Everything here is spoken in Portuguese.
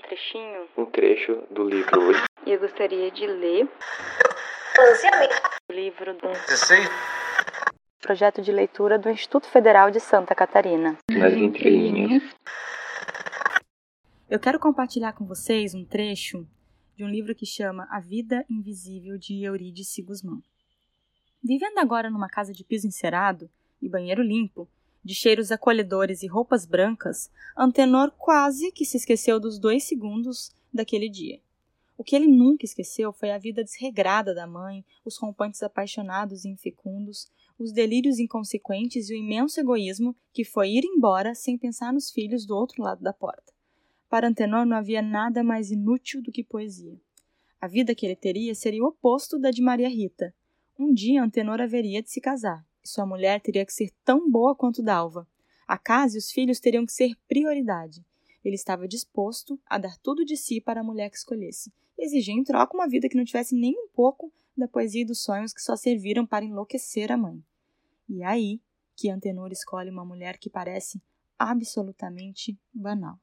trechinho? Um trecho do livro. E eu gostaria de ler o livro do projeto de leitura do Instituto Federal de Santa Catarina. Nas entrelinhas. Eu quero compartilhar com vocês um trecho de um livro que chama A Vida Invisível de Eurídice Guzmão. Vivendo agora numa casa de piso encerado e banheiro limpo, de cheiros acolhedores e roupas brancas, Antenor quase que se esqueceu dos dois segundos daquele dia. O que ele nunca esqueceu foi a vida desregrada da mãe, os rompantes apaixonados e infecundos, os delírios inconsequentes e o imenso egoísmo que foi ir embora sem pensar nos filhos do outro lado da porta. Para Antenor não havia nada mais inútil do que poesia. A vida que ele teria seria o oposto da de Maria Rita. Um dia Antenor haveria de se casar, sua mulher teria que ser tão boa quanto Dalva. A casa e os filhos teriam que ser prioridade. Ele estava disposto a dar tudo de si para a mulher que escolhesse, exigia em troca uma vida que não tivesse nem um pouco da poesia e dos sonhos que só serviram para enlouquecer a mãe. E é aí que Antenor escolhe uma mulher que parece absolutamente banal.